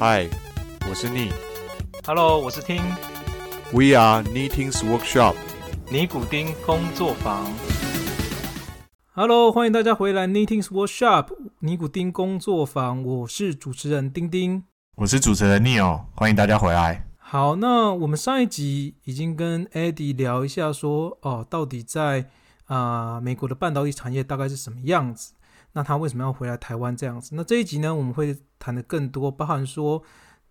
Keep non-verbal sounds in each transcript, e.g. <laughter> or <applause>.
嗨，我是逆。Hello，我是听 We are Knitting's Workshop。尼古丁工作坊。Hello，欢迎大家回来 Knitting's Workshop 尼古丁工作坊，我是主持人丁丁。我是主持人 Neil，欢迎大家回来。好，那我们上一集已经跟 Eddie 聊一下说，哦，到底在啊、美国的半导体产业大概是什么样子？那他为什么要回来台湾这样子？那这一集呢，我们会谈的更多，包含说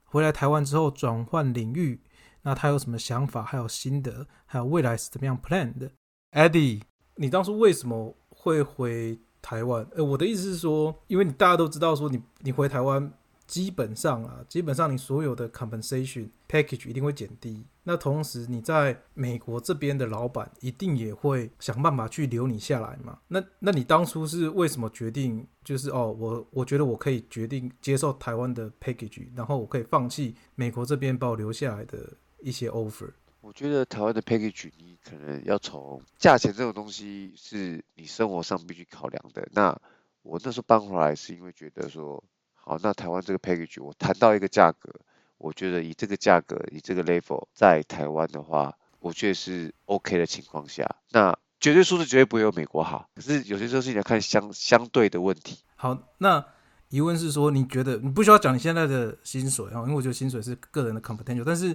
回来台湾之后转换领域，那他有什么想法，还有心得，还有未来是怎么样 plan 的？Eddie，你当初为什么会回台湾？呃，我的意思是说，因为你大家都知道说你你回台湾。基本上啊，基本上你所有的 compensation package 一定会减低。那同时你在美国这边的老板一定也会想办法去留你下来嘛。那那你当初是为什么决定，就是哦，我我觉得我可以决定接受台湾的 package，然后我可以放弃美国这边把我留下来的一些 offer。我觉得台湾的 package 你可能要从价钱这种东西是你生活上必须考量的。那我那时候搬回来是因为觉得说。好，那台湾这个 package 我谈到一个价格，我觉得以这个价格，以这个 level 在台湾的话，我觉得是 OK 的情况下，那绝对数字绝对不会有美国好。可是有些时候是你要看相相对的问题。好，那疑问是说，你觉得你不需要讲你现在的薪水啊，因为我觉得薪水是个人的 competential，但是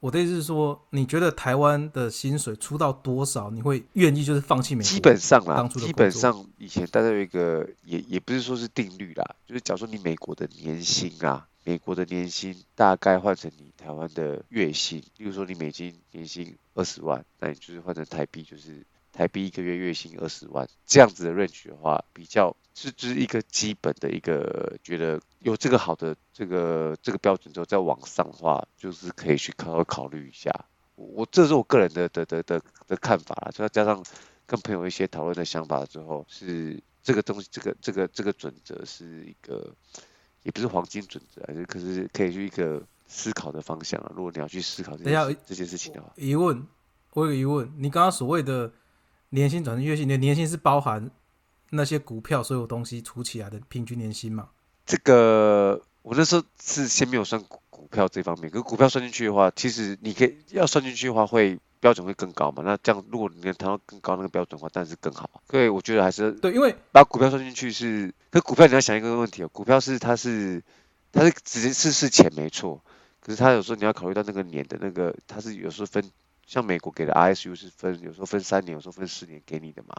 我的意思是说，你觉得台湾的薪水出到多少，你会愿意就是放弃美国？基本上啦基本上以前大家有一个也也不是说是定律啦，就是假如说你美国的年薪啊，美国的年薪大概换成你台湾的月薪，例如说你美金年薪二十万，那你就是换成台币就是台币一个月月薪二十万，这样子的 range 的话，比较是就是一个基本的一个觉得有这个好的这个这个标准之后再往上的话，就是可以去考考虑一下。我我这是我个人的的的的的看法啦，就要加上跟朋友一些讨论的想法之后，是这个东西，这个这个这个准则是一个，也不是黄金准则可是可以去一个思考的方向啊。如果你要去思考这件事这件事情的话，疑问，我有个疑问，你刚刚所谓的年薪转成月薪，你的年薪是包含那些股票所有东西除起来的平均年薪吗？这个我那时候是先没有算股股票这方面，可是股票算进去的话，其实你可以要算进去的话会。标准会更高嘛？那这样，如果你能谈到更高那个标准的话，当然是更好。所以我觉得还是对，因为把股票算进去是，可股票你要想一个问题哦，股票是它是它是直接是是钱没错，可是它有时候你要考虑到那个年的那个，它是有时候分，像美国给的 ISU 是分，有时候分三年，有时候分四年给你的嘛，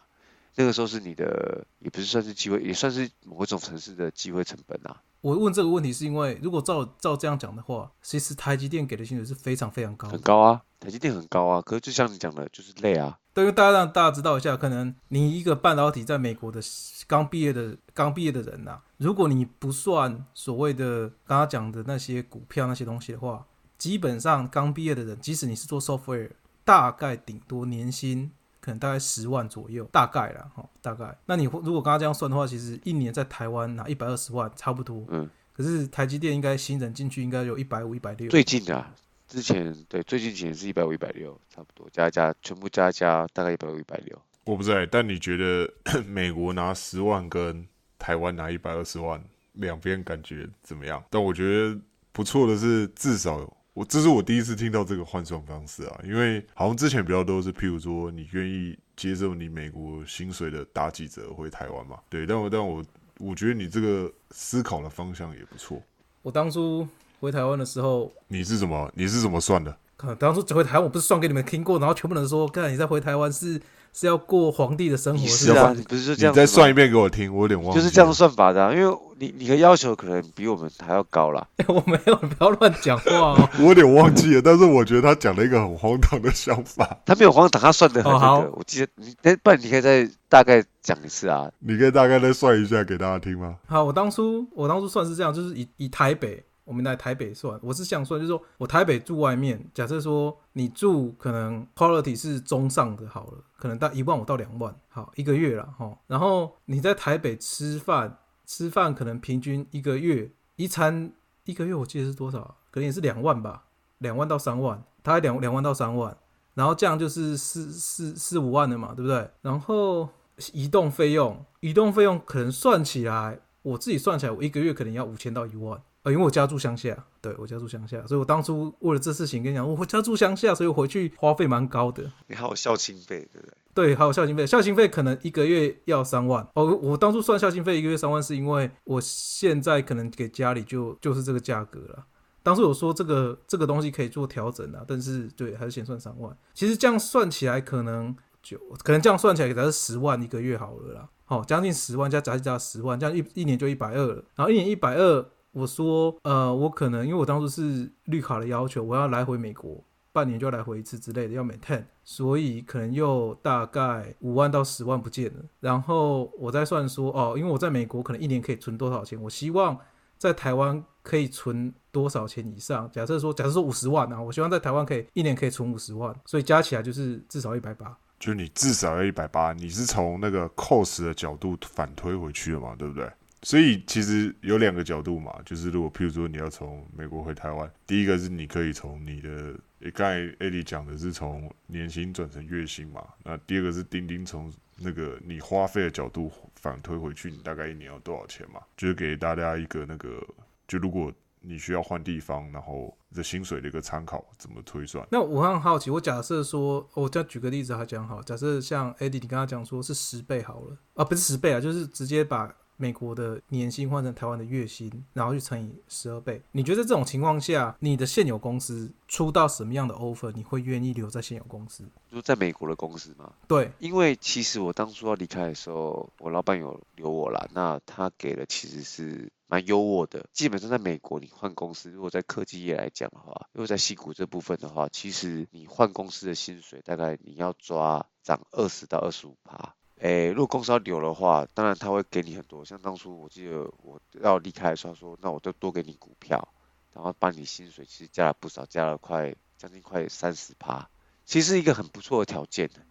那个时候是你的，也不是算是机会，也算是某一种城市的机会成本啊。我问这个问题是因为，如果照照这样讲的话，其实台积电给的薪水是非常非常高，很高啊，台积电很高啊，可是就像你讲的，就是累啊。对，因为大家让大家知道一下，可能你一个半导体在美国的刚毕业的刚毕业的人呐、如果你不算所谓的刚刚讲的那些股票那些东西的话，基本上刚毕业的人，即使你是做 software，大概顶多年薪可能大概十万左右，大概啦，哈，大概。那你如果刚刚这样算的话，其实一年在台湾拿一百二十万差不多。嗯。可是台积电应该新人进去应该有一百五、一百六。最近的、啊，之前对最近几年是一百五、一百六，差不多加一加全部加一加大概一百五、一百六。我不知道，但你觉得 <coughs> 美国拿十万跟台湾拿一百二十万，两边感觉怎么样？但我觉得不错的是，至少我这是我第一次听到这个换算方式啊，因为好像之前比较多是，譬如说你愿意接受你美国薪水的打几折回台湾嘛？对，但我但我我觉得你这个思考的方向也不错。我当初回台湾的时候，你是怎么你是怎么算的？可当初回台湾，我不是算给你们听过，然后全部人说，看你在回台湾是是要过皇帝的生活，是是啊，不是就这样你再算一遍给我听，我有点忘。就是这样算法的、啊，因为你你的要求可能比我们还要高啦。<laughs> 我没有，不要乱讲话哦。<laughs> 我有点忘记了，但是我觉得他讲了一个很荒唐的想法。他没有荒唐，他算的很哦好那个。我记得你，哎，不然你可以再大概讲一次啊。你可以大概再算一下给大家听吗？好，我当初我当初算是这样，就是以以台北，我们来台北算，我是这样算，就是说我台北住外面，假设说你住可能 quality 是中上的，好了，可能到一万五到两万，好一个月了哈。然后你在台北吃饭，吃饭可能平均一个月一餐一个月我记得是多少？可能也是两万吧，两万到三万，大概两两万到三万。然后这样就是四四四五万了嘛，对不对？然后移动费用，移动费用可能算起来，我自己算起来，我一个月可能要五千到一万。呃，因为我家住乡下，对我家住乡下，所以我当初为了这事情跟你讲，我家住乡下，所以我回去花费蛮高的。你还有校庆费，对不对？对，还有孝心费，孝心费可能一个月要三万。哦，我当初算孝心费一个月三万，是因为我现在可能给家里就就是这个价格了。当时我说这个这个东西可以做调整啊，但是对，还是先算三万。其实这样算起来，可能就可能这样算起来，才是十万一个月好了啦。好，将近十万加加加十万，这样一一年就一百二了。然后一年一百二，我说呃，我可能因为我当初是绿卡的要求，我要来回美国。半年就要来回一次之类的，要 maintain，所以可能又大概五万到十万不见了。然后我再算说，哦，因为我在美国可能一年可以存多少钱，我希望在台湾可以存多少钱以上。假设说，假设说五十万啊，我希望在台湾可以一年可以存五十万，所以加起来就是至少一百八。就你至少要一百八，你是从那个 cost 的角度反推回去的嘛，对不对？所以其实有两个角度嘛，就是如果譬如说你要从美国回台湾，第一个是你可以从你的，刚才艾迪讲的是从年薪转成月薪嘛，那第二个是钉钉从那个你花费的角度反推回去，你大概一年要多少钱嘛？就是给大家一个那个，就如果你需要换地方，然后的薪水的一个参考，怎么推算？那我很好奇，我假设说，我再举个例子，还讲好，假设像艾迪你跟他讲说是十倍好了，啊，不是十倍啊，就是直接把。美国的年薪换成台湾的月薪，然后去乘以十二倍。你觉得这种情况下，你的现有公司出到什么样的 offer，你会愿意留在现有公司？就在美国的公司吗？对，因为其实我当初要离开的时候，我老板有留我啦。那他给的其实是蛮优渥的。基本上在美国，你换公司，如果在科技业来讲的话，如果在西谷这部分的话，其实你换公司的薪水大概你要抓涨二十到二十五趴。诶，如果公司要留的话，当然他会给你很多。像当初我记得我要离开的时候，说那我就多给你股票，然后把你薪水其实加了不少，加了快将近快三十趴，其实是一个很不错的条件的。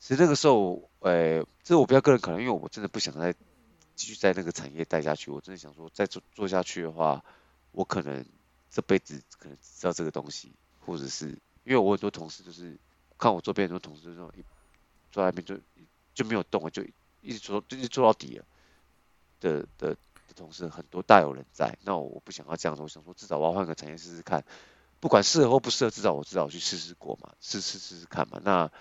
其实那个时候，诶，这是我比较个人可能，因为我真的不想再继续在那个产业待下去。我真的想说，再做做下去的话，我可能这辈子可能只知道这个东西，或者是因为我很多同事就是看我周边很多同事这种一坐在那边就。就没有动了，就一直做，一直做到底了。的的的同事很多，大有人在。那我不想要这样子，我想说，至少我要换个产业试试看，不管适合或不适合，至少我至少去试试过嘛，试试试试看嘛。那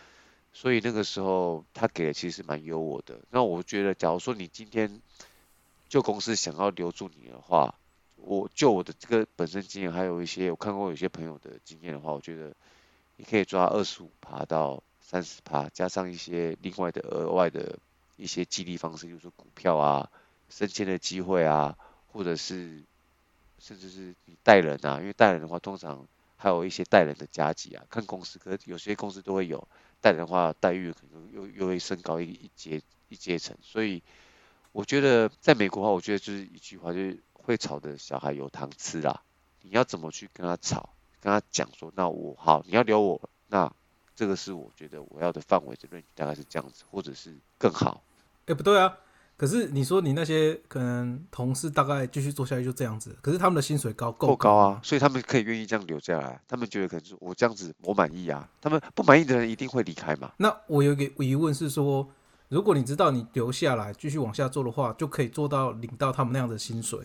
所以那个时候他给的其实蛮优我的。那我觉得，假如说你今天旧公司想要留住你的话，我就我的这个本身经验，还有一些我看过有些朋友的经验的话，我觉得你可以抓二十五爬到。三十趴加上一些另外的额外的一些激励方式，就是股票啊、升迁的机会啊，或者是甚至是你带人啊，因为带人的话，通常还有一些带人的加级啊，看公司，可是有些公司都会有带人的话，待遇可能又又会升高一一阶一阶层。所以我觉得在美国的话，我觉得就是一句话，就是会吵的小孩有糖吃啦。你要怎么去跟他吵，跟他讲说，那我好，你要留我，那。这个是我觉得我要的范围的论大概是这样子，或者是更好。哎，不对啊！可是你说你那些可能同事大概继续做下去就这样子，可是他们的薪水高够高啊，所以他们可以愿意这样留下来。他们觉得可能是我这样子我满意啊，他们不满意的人一定会离开嘛。那我有一个疑问是说，如果你知道你留下来继续往下做的话，就可以做到领到他们那样的薪水，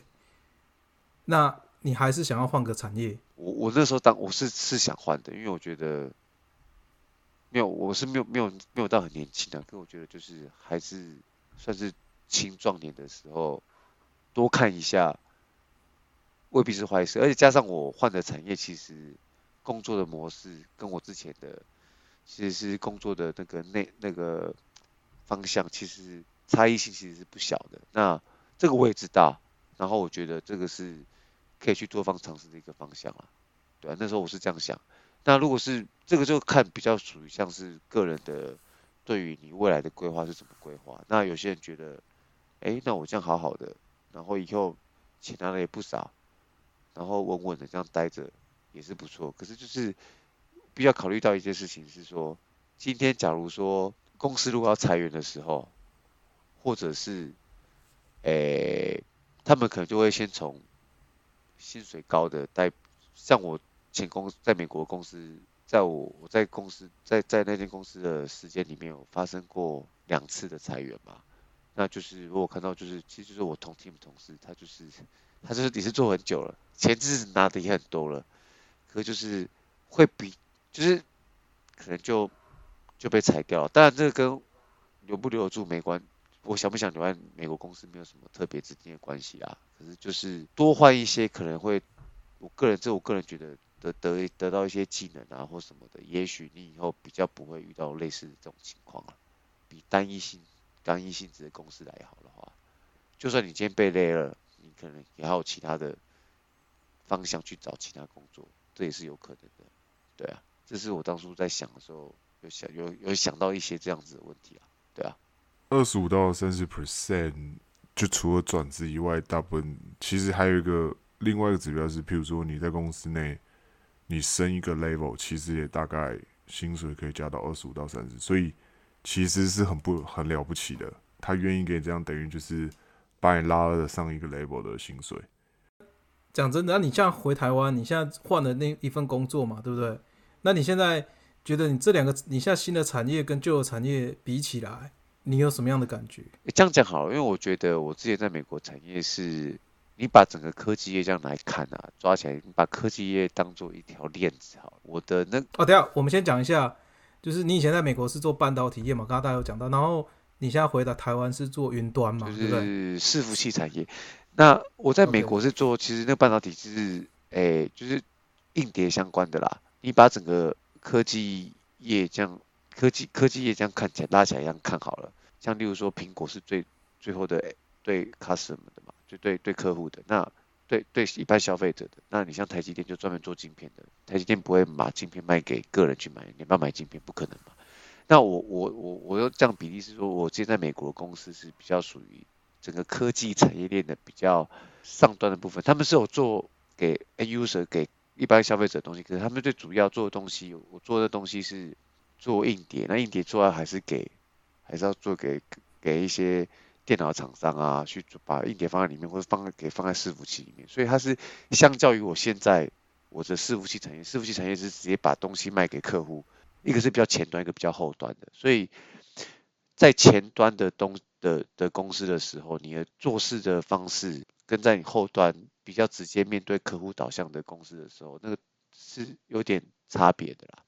那你还是想要换个产业？我我那时候当我是是想换的，因为我觉得。没有，我是没有没有没有到很年轻的，可我觉得就是还是算是青壮年的时候，多看一下未必是坏事，而且加上我换的产业，其实工作的模式跟我之前的其实是工作的那个那那个方向，其实差异性其实是不小的。那这个我也知道，然后我觉得这个是可以去多方尝试的一个方向啊，对啊，那时候我是这样想。那如果是这个，就看比较属于像是个人的，对于你未来的规划是怎么规划。那有些人觉得，哎，那我这样好好的，然后以后钱拿的也不少，然后稳稳的这样待着也是不错。可是就是必要考虑到一件事情是说，今天假如说公司如果要裁员的时候，或者是，诶，他们可能就会先从薪水高的待，像我。前公在美国公司，在我我在公司在在那间公司的时间里面有发生过两次的裁员嘛？那就是如果看到就是其实就是我同 team 同事，他就是他就是也是做很久了，钱就是拿的也很多了，可就是会比就是可能就就被裁掉了。当然这个跟留不留得住没关，我想不想留在美国公司没有什么特别直接的关系啊。可是就是多换一些可能会，我个人这我个人觉得得得得到一些技能啊或什么的，也许你以后比较不会遇到类似的这种情况了，比单一性。单一性质的公司来好的话，就算你今天被勒了，你可能也还有其他的方向去找其他工作，这也是有可能的。对啊，这是我当初在想的时候，有想有有想到一些这样子的问题啊。对啊，二十五到三十 percent，就除了转职以外，大部分其实还有一个另外一个指标是，譬如说你在公司内你升一个 level，其实也大概薪水可以加到二十五到三十，所以。其实是很不很了不起的，他愿意给你这样，等于就是把你拉了上一个 level 的薪水。讲真的，那你像回台湾，你现在换了那一份工作嘛，对不对？那你现在觉得你这两个，你现在新的产业跟旧的产业比起来，你有什么样的感觉？这样讲好，了，因为我觉得我之前在美国产业是，你把整个科技业这样来看啊，抓起来，你把科技业当做一条链子好。我的那哦，等下我们先讲一下。就是你以前在美国是做半导体业嘛，刚刚大家有讲到，然后你现在回到台湾是做云端嘛，对不对？伺服器产业。那我在美国是做，其实那半导体是，诶，就是硬碟相关的啦。你把整个科技业这样，科技科技业这样看起来拉起来一样看好了。像例如说苹果是最最后的对 customer 的嘛，就对对客户的那。对对，一般消费者的，那你像台积电就专门做晶片的，台积电不会把晶片卖给个人去买，你要买晶片不可能嘛。那我我我我又这样比例是说，我现在美国的公司是比较属于整个科技产业链的比较上端的部分，他们是有做给 user 给一般消费者的东西，可是他们最主要做的东西，我做的东西是做硬碟，那硬碟主要还是给还是要做给给一些。电脑厂商啊，去把硬碟放在里面，或者放给放在伺服器里面，所以它是相较于我现在我的伺服器产业，伺服器产业是直接把东西卖给客户，一个是比较前端，一个比较后端的，所以在前端的东的的公司的时候，你的做事的方式跟在你后端比较直接面对客户导向的公司的时候，那个是有点差别的啦，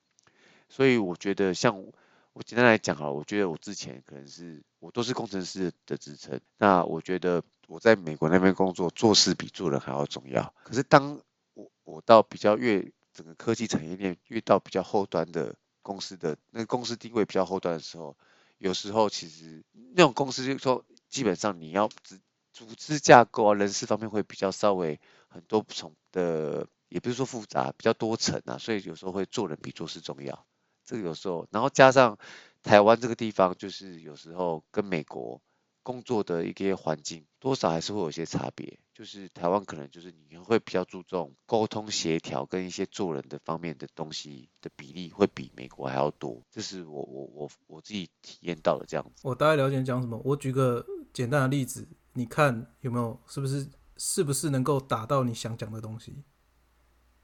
所以我觉得像。我简单来讲哈，我觉得我之前可能是我都是工程师的职称，那我觉得我在美国那边工作，做事比做人还要重要。可是当我我到比较越整个科技产业链越到比较后端的公司的那个公司定位比较后端的时候，有时候其实那种公司就说基本上你要组组织架构啊，人事方面会比较稍微很多不同的，也不是说复杂，比较多层啊，所以有时候会做人比做事重要。这个有时候，然后加上台湾这个地方，就是有时候跟美国工作的一些环境，多少还是会有些差别。就是台湾可能就是你会比较注重沟通协调跟一些做人的方面的东西的比例，会比美国还要多。这是我我我我自己体验到的这样子。我大概了解你讲什么。我举个简单的例子，你看有没有是不是是不是能够达到你想讲的东西？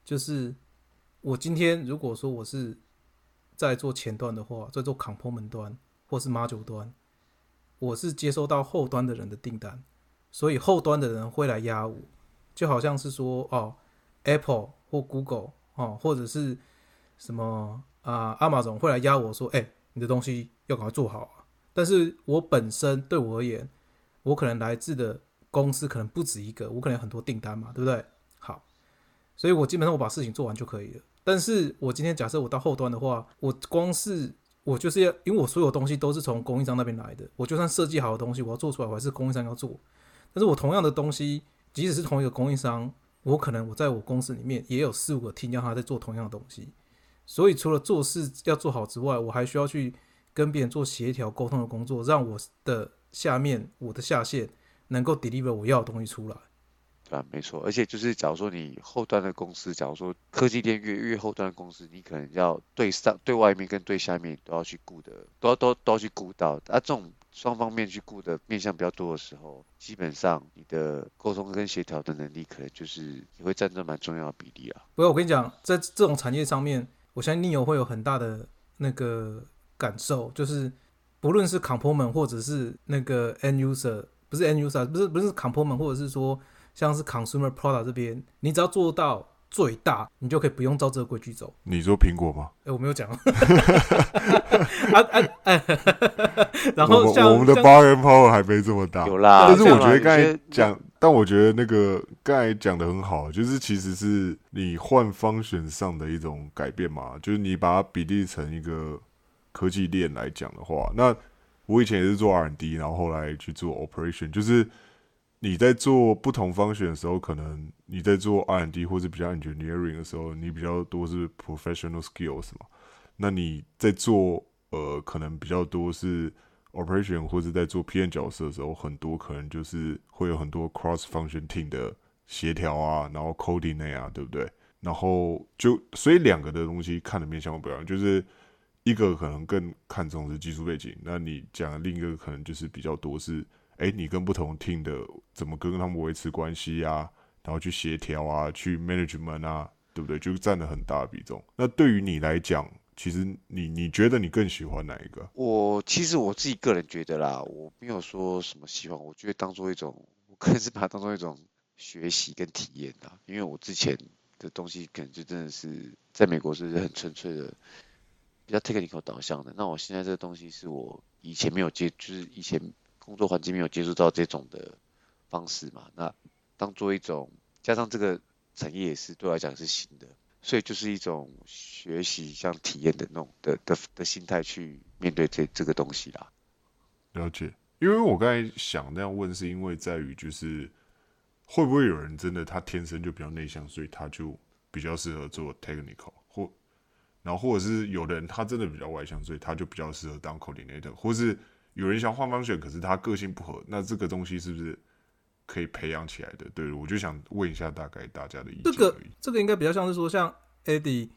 就是我今天如果说我是。在做前端的话，在做 component 端或是 module 端，我是接收到后端的人的订单，所以后端的人会来压我，就好像是说哦，Apple 或 Google 哦，或者是什么啊，Amazon 会来压我说，哎，你的东西要赶快做好啊。但是我本身对我而言，我可能来自的公司可能不止一个，我可能有很多订单嘛，对不对？好，所以我基本上我把事情做完就可以了。但是我今天假设我到后端的话，我光是我就是要，因为我所有东西都是从供应商那边来的，我就算设计好的东西，我要做出来，我还是供应商要做。但是我同样的东西，即使是同一个供应商，我可能我在我公司里面也有四五个 team 要他在做同样的东西。所以除了做事要做好之外，我还需要去跟别人做协调沟通的工作，让我的下面我的下线能够 deliver 我要的东西出来。对，没错，而且就是假如说你后端的公司，假如说科技店越越后端的公司，你可能要对上、对外面跟对下面都要去顾的，都要都都要去顾到。啊，这种双方面去顾的面向比较多的时候，基本上你的沟通跟协调的能力，可能就是也会占着蛮重要的比例啊。不过我跟你讲，在这种产业上面，我相信你有会有很大的那个感受，就是不论是 component 或者是那个 end user，不是 end user，不是不是 component，或者是说像是 consumer product 这边，你只要做到最大，你就可以不用照这个规矩走。你说苹果吗？哎、我没有讲。<laughs> 啊啊哎，<laughs> 然后像我们的像 bar and power 还没这么大，有啦，但是我觉得刚才讲，但我觉得那个刚才讲的很好，就是其实是你换方选上的一种改变嘛，就是你把它比例成一个科技链来讲的话，那我以前也是做 R&D，然后后来去做 operation，就是你在做不同方选的时候，可能你在做 R&D 或者比较 engineering 的时候，你比较多是 professional skills 嘛，那你在做呃可能比较多是 operation 或者在做 PM 角色的时候，很多可能就是会有很多 cross function team 的协调啊，然后 coding 啊，对不对？然后就所以两个的东西看的面向不一样，就是一个可能更看重是技术背景，那你讲另一个可能就是比较多是，哎，你跟不同 team 的怎么跟他们维持关系啊，然后去协调啊，去 management 啊，对不对？就占了很大的比重。那对于你来讲，其实你你觉得你更喜欢哪一个？我其实我自己个人觉得啦，我没有说什么喜欢，我觉得当做一种，我可能是把它当做一种学习跟体验啦。因为我之前的东西可能就真的是在美国是很纯粹的，比较 technical 导向的。那我现在这个东西是我以前没有接，就是以前工作环境没有接触到这种的方式嘛。那当做一种，加上这个产业也是对我来讲是新的，所以就是一种学习像体验的那种的的的心态去面对这这个东西啦。了解，因为我刚才想那样问，是因为在于就是会不会有人真的他天生就比较内向，所以他就比较适合做 technical，或然后或者是有的人他真的比较外向，所以他就比较适合当 coordinator，或是有人想换方选，可是他个性不合，那这个东西是不是可以培养起来的？对，我就想问一下大概大家的意见这个。这个应该比较像是说，像 Eddie，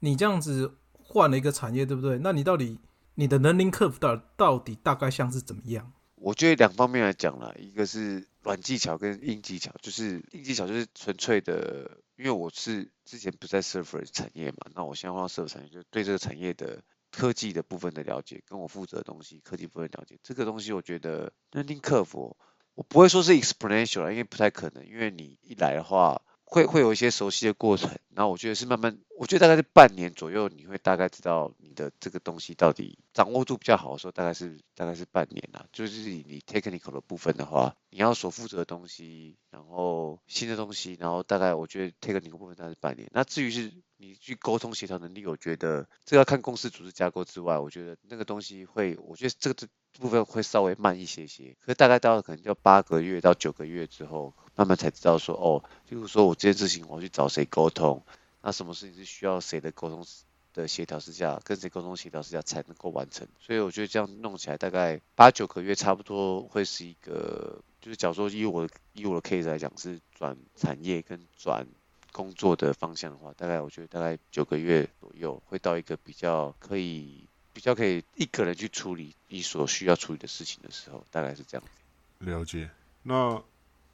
你这样子换了一个产业，对不对？那你到底你的 learning curve 到到底大概像是怎么样？我觉得两方面来讲啦，一个是软技巧跟硬技巧，就是硬技巧就是纯粹的，因为我是之前不在 server 产业嘛，那我现在换到 server 产业，就对这个产业的科技的部分的了解，跟我负责的东西科技部分了解，这个东西我觉得认定客服我不会说是 exponential，因为不太可能，因为你一来的话。会会有一些熟悉的过程，然后我觉得是慢慢，我觉得大概是半年左右，你会大概知道你的这个东西到底掌握度比较好的时候，大概是大概是半年啦。就是你 technical 的部分的话，你要所负责的东西，然后新的东西，然后大概我觉得 technical 部分大概是半年。那至于是你去沟通协调能力，我觉得这要看公司组织架构之外，我觉得那个东西会，我觉得这个这部分会稍微慢一些些，可大概到了可能要八个月到九个月之后，慢慢才知道说哦，例如说我这件事情我要去找谁沟通，那什么事情是需要谁的沟通的协调之下，跟谁沟通协调之下才能够完成。所以我觉得这样弄起来大概八九个月，差不多会是一个，就是假如说以我的以我的 case 来讲是转产业跟转工作的方向的话，大概我觉得大概九个月左右会到一个比较可以比较可以一个人去处理你所需要处理的事情的时候，大概是这样子。了解。那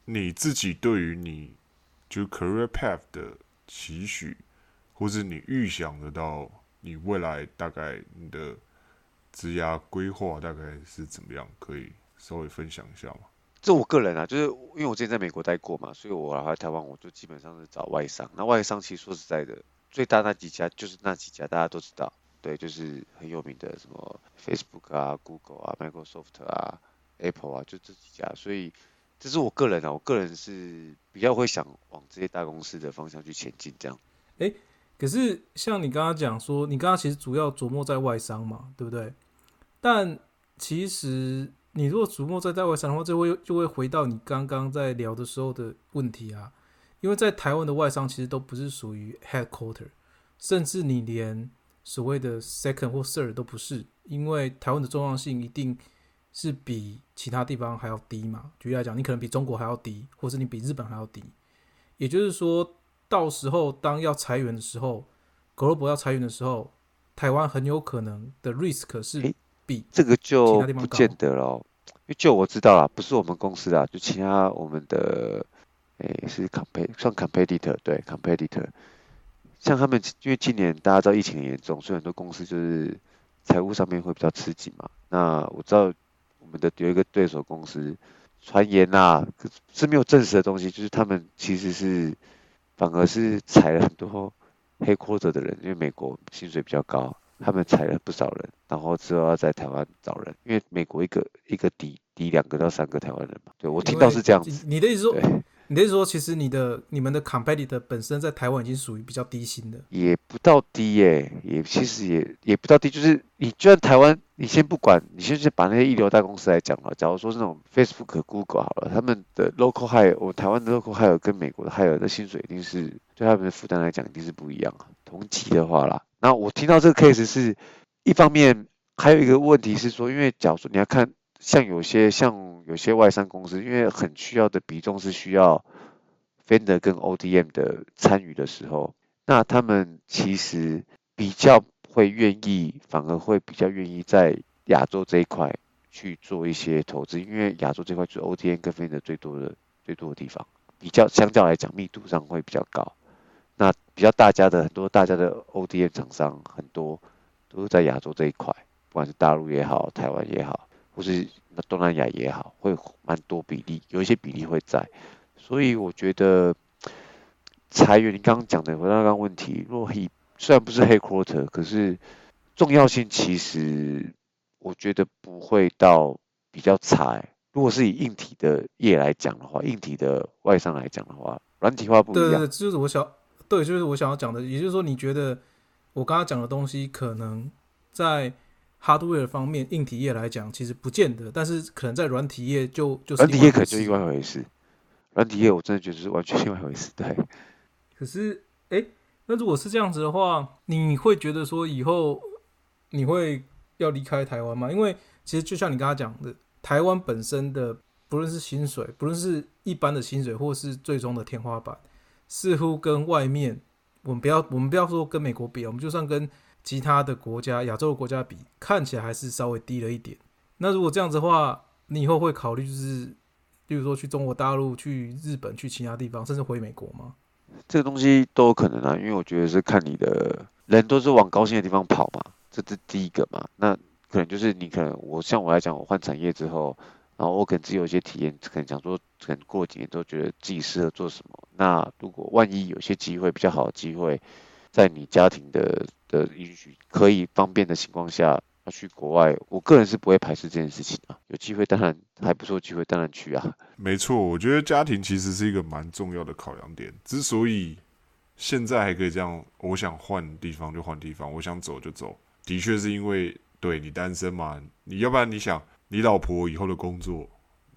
你自己对于你就 career path 的期许，或是你预想得到你未来大概你的职涯规划大概是怎么样？可以稍微分享一下吗？这我个人啊，就是因为我之前在美国待过嘛，所以我来台湾我就基本上是找外商。那外商其实说实在的，最大那几家就是那几家，大家都知道，对，就是很有名的什么 Facebook 啊、Google 啊、Microsoft 啊、Apple 啊，就这几家。所以这是我个人啊，我个人是比较会想往这些大公司的方向去前进，这样。可是像你刚刚讲说，你刚刚其实主要琢磨在外商嘛，对不对？但其实你如果琢磨在在外商的话，就会就会回到你刚刚在聊的时候的问题啊。因为在台湾的外商其实都不是属于 headquarter，甚至你连所谓的 second 或 third 都不是，因为台湾的重要性一定是比其他地方还要低嘛。举例来讲，你可能比中国还要低，或是你比日本还要低。也就是说，到时候当要裁员的时候，Global 要裁员的时候，台湾很有可能的 risk 是比这个其就不见得咯，因为就我知道啦，不是我们公司啦，就其他我们的，诶是 compet 算 competitor 对 competitor，像他们因为今年大家知道疫情很严重，所以很多公司就是财务上面会比较吃紧嘛，那我知道我们的有一个对手公司，传言呐、可是是没有证实的东西，就是他们其实是反而是裁了很多黑 quarter 的人，因为美国薪水比较高，他们裁了不少人，然后之后要在台湾找人，因为美国一个一个抵抵两个到三个台湾人嘛，对我听到是这样子，你你的意思说，对。你的意思说，其实你的你们的 competitor 本身在台湾已经属于比较低薪的，也不到低耶、也其实也也不到低，就是你就算台湾，你先不管，你先去把那些一流大公司来讲了，假如说那种 Facebook、Google 好了，他们的 local hire，我台湾的 local hire 跟美国的 hire 的薪水一定是对他们的负担来讲一定是不一样啊。同级的话啦，那我听到这个 case 是一方面，还有一个问题是说，因为假如说你要看像有些像有些外商公司，因为很需要的比重是需要 vendor 跟 ODM 的参与的时候，那他们其实比较会愿意，反而会比较愿意在亚洲这一块去做一些投资，因为亚洲这块就是 ODM 跟 vendor 最多的最多的地方，比较相较来讲密度上会比较高。那比较大家的很多大家的 ODM 厂商很多都是在亚洲这一块，不管是大陆也好，台湾也好，或是东南亚也好，会蛮多比例，有一些比例会在。所以我觉得裁员，你刚刚讲的回到刚刚问题，若黑虽然不是黑 quarter，可是重要性其实我觉得不会到比较差欸。如果是以硬体的业来讲的话，硬体的外商来讲的话，软体化不一样对对就是我想，对，就是我想要讲的。也就是说，你觉得我刚刚讲的东西，可能在 hardware 方面，硬体业来讲，其实不见得，但是可能在软体业就就是软体业可能就另外一回事，软体业我真的觉得是完全另外一回事。对，可是，哎，那如果是这样子的话，你会觉得说以后你会要离开台湾吗？因为其实就像你刚刚讲的，台湾本身的不论是薪水，不论是一般的薪水，或是最终的天花板，似乎跟外面，我们不要我们不要说跟美国比，我们就算跟其他的国家、亚洲的国家比，看起来还是稍微低了一点。那如果这样子的话，你以后会考虑就是，例如说去中国大陆、去日本、去其他地方，甚至回美国吗？这个东西都有可能啊，因为我觉得是看你的人都是往高薪的地方跑嘛，这是第一个嘛。那可能就是你可能我像我来讲，我换产业之后，然后我可能自己有一些体验，可能讲说，可能过几年都觉得自己适合做什么。那如果万一有些机会比较好的机会，在你家庭的的允许可以方便的情况下，要去国外，我个人是不会排斥这件事情啊。有机会当然还不错机会，当然去啊。没错，我觉得家庭其实是一个蛮重要的考量点。之所以现在还可以这样，我想换地方就换地方，我想走就走，的确是因为对你单身嘛，你要不然你想你老婆以后的工作，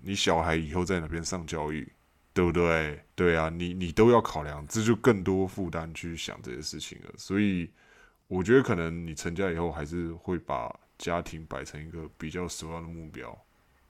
你小孩以后在哪边上教育，对不对？对啊，你你都要考量，这就更多负担去想这些事情了。所以我觉得可能你成家以后还是会把家庭摆成一个比较首要的目标。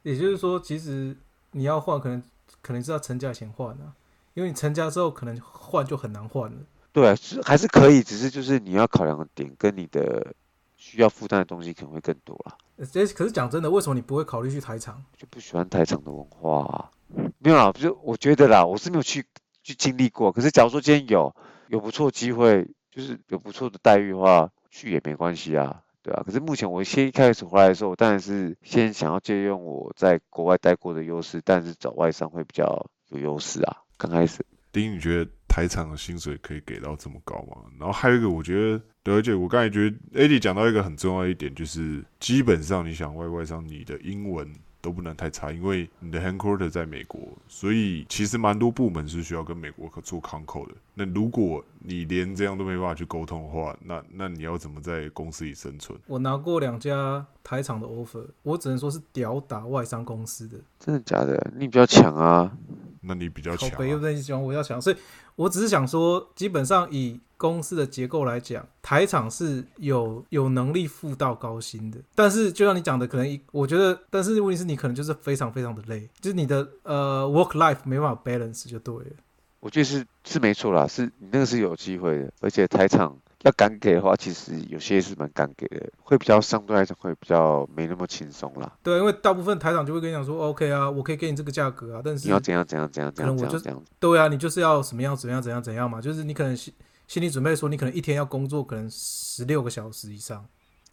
也就是说，其实你要换，可能可能是要成家前换啊，因为你成家之后可能换就很难换了。对啊，是还是可以，只是就是你要考量的点跟你的需要负担的东西可能会更多啦。呃这可是讲真的，为什么你不会考虑去台场？就不喜欢台场的文化、啊，没有啦，就我觉得啦，我是没有去去经历过。可是假如说今天有有不错机会，就是有不错的待遇的话，去也没关系啊，对啊。可是目前我先一开始回来的时候，我当然是先想要借用我在国外待过的优势，但是找外商会比较有优势啊。刚开始，丁，你觉得台场的薪水可以给到这么高吗？然后还有一个，我觉得，对，而且我刚才觉得 AD 讲到一个很重要一点，就是基本上你想外外商，你的英文都不能太差，因为你的 headquarter 在美国，所以其实蛮多部门是需要跟美国做 conco 的。那如果你连这样都没办法去沟通的话，那那你要怎么在公司里生存？我拿过两家台厂的 offer，我只能说是屌打外商公司的，真的假的？你比较强啊，那你比较强、靠北又啊，在讲我要强，所以我只是想说，基本上以公司的结构来讲，台场是有有能力付到高薪的，但是就像你讲的，可能一我觉得，但是问题是你可能就是非常非常的累，就是你的呃 work life 没办法 balance 就对了。我觉得是是没错啦，是你那个是有机会的，而且台场要敢给的话，其实有些是蛮敢给的，会比较相对来讲会比较没那么轻松啦。对，因为大部分台长就会跟你讲说，OK 啊，我可以给你这个价格啊，但是你要怎样怎样怎样怎样我就怎样怎样，对啊，你就是要什么样怎么样怎样怎样嘛，就是你可能心心理准备说，你可能一天要工作可能十六个小时以上，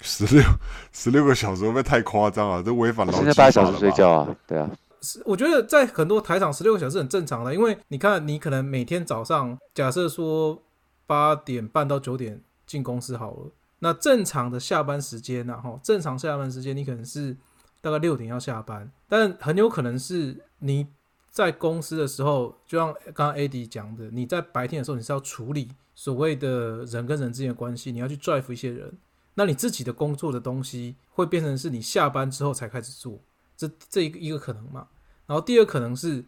十六十六个小时会不会太夸张啊？这违反劳基现在八小时睡觉啊，对啊，是我觉得在很多台场十六个小时很正常的，因为你看，你可能每天早上假设说八点半到九点进公司好了，那正常的下班时间呢、哈，正常下班时间你可能是大概六点要下班，但很有可能是你在公司的时候，就像刚刚 AD 讲的，你在白天的时候你是要处理所谓的人跟人之间的关系，你要去 drive 一些人，那你自己的工作的东西会变成是你下班之后才开始做，这这一个一个可能嘛。然后第二可能是，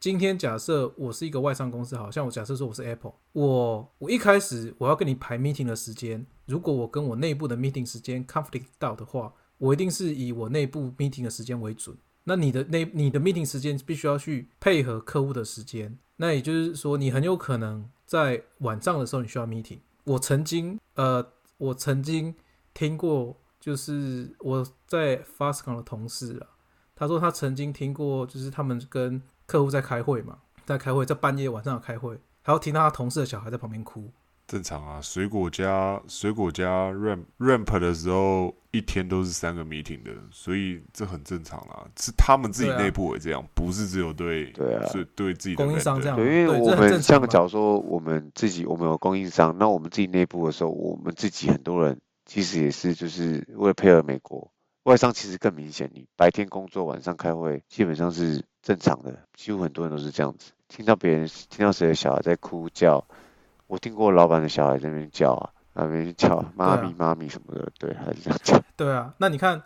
今天假设我是一个外商公司，好像我假设说我是 Apple，我我一开始我要跟你排 meeting 的时间，如果我跟我内部的 meeting 时间 conflict 到的话，我一定是以我内部 meeting 的时间为准。那你的内你的 meeting 时间必须要去配合客户的时间，那也就是说，你很有可能在晚上的时候你需要 meeting。我曾经呃，我曾经听过，就是我在 Fastcon 的同事啊，他说他曾经听过，就是他们跟客户在开会嘛，在开会，在半夜晚上有开会，还要听到他同事的小孩在旁边哭。正常啊，水果加水果加 ramp ramp 的时候，一天都是三个 meeting 的，所以这很正常啦。是他们自己内部也这样，不是只有对对啊。是对自己的供应商这样。对，因为我们像假如说我们自己我们有供应商，那我们自己内部的时候，我们自己很多人其实也是就是为了配合美国，外商其实更明显，你白天工作晚上开会基本上是正常的，几乎很多人都是这样子。听到别人听到谁的小孩在哭叫，我听过老板的小孩在那边叫啊，那边叫妈咪妈咪什么的，对，还是这样叫。<laughs> 对啊，那你看，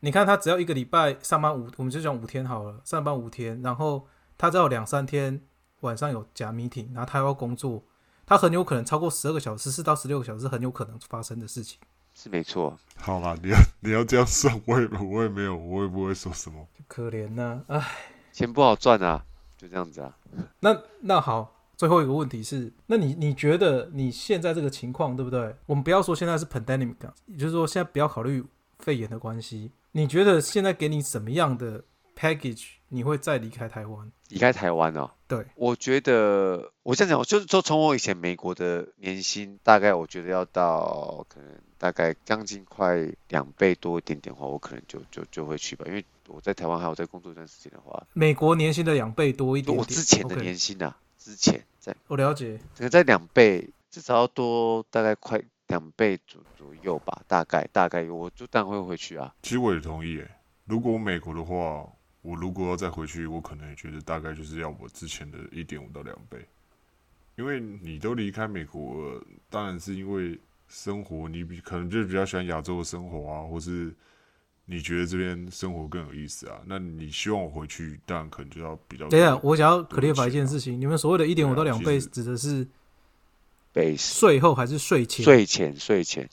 你看他只要一个礼拜上班五，我们就讲五天好了，上班五天，然后他只要有两三天晚上有假 meeting，然后他又要工作，他很有可能超过十二个小时，四到十六个小时很有可能发生的事情。是没错，好啦，你要你要这样算，我也我也没有，我也不会说什么。可怜呐、唉，钱不好赚啊，就这样子啊。那那好，最后一个问题是，那你你觉得你现在这个情况对不对？我们不要说现在是 pandemic，啊也就是说现在不要考虑肺炎的关系，你觉得现在给你什么样的 package，你会再离开台湾？离开台湾哦，对，我觉得我这样讲，就是说从我以前美国的年薪，大概我觉得要到可能大概将近快两倍多一点点的话，我可能就就就会去吧，因为我在台湾还有在工作一段时间的话，美国年薪的两倍多一点点。我之前的年薪啊，之前在我了解。可能在两倍，至少要多大概快两倍左左右吧，大概大概我就当然会回去啊，其实我也同意诶，如果我美国的话，我如果要再回去，我可能也觉得大概就是要我之前的一点五到两倍，因为你都离开美国了，当然是因为生活你比可能就是比较喜欢亚洲的生活啊，或是你觉得这边生活更有意思啊，那你希望我回去，当然可能就要比较等一下，我想要多 clarify 钱啊一件事情，你们所谓的一点五到两倍，指的是 base 税后还是税前？税前税前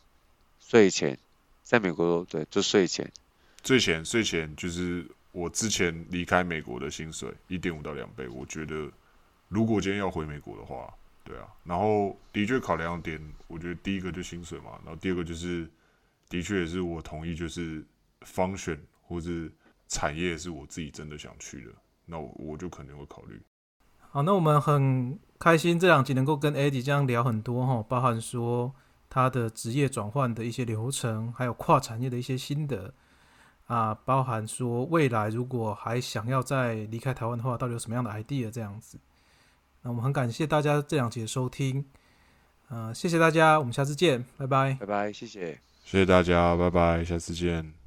税前，在美国对就税前。税前税前就是我之前离开美国的薪水一点五到两倍，我觉得如果今天要回美国的话，对啊，然后的确考量点，我觉得第一个就薪水嘛，然后第二个就是的确也是我同意，就是方选或是产业是我自己真的想去的，那我我就肯定会考虑。好，那我们很开心这两集能够跟 Eddie 这样聊很多哈，包含说他的职业转换的一些流程，还有跨产业的一些心得啊，包含说未来如果还想要再离开台湾的话，到底有什么样的 idea 这样子。那我们很感谢大家这两集的收听，呃，谢谢大家，我们下次见，拜拜。拜拜，谢谢。谢谢大家，拜拜，下次见。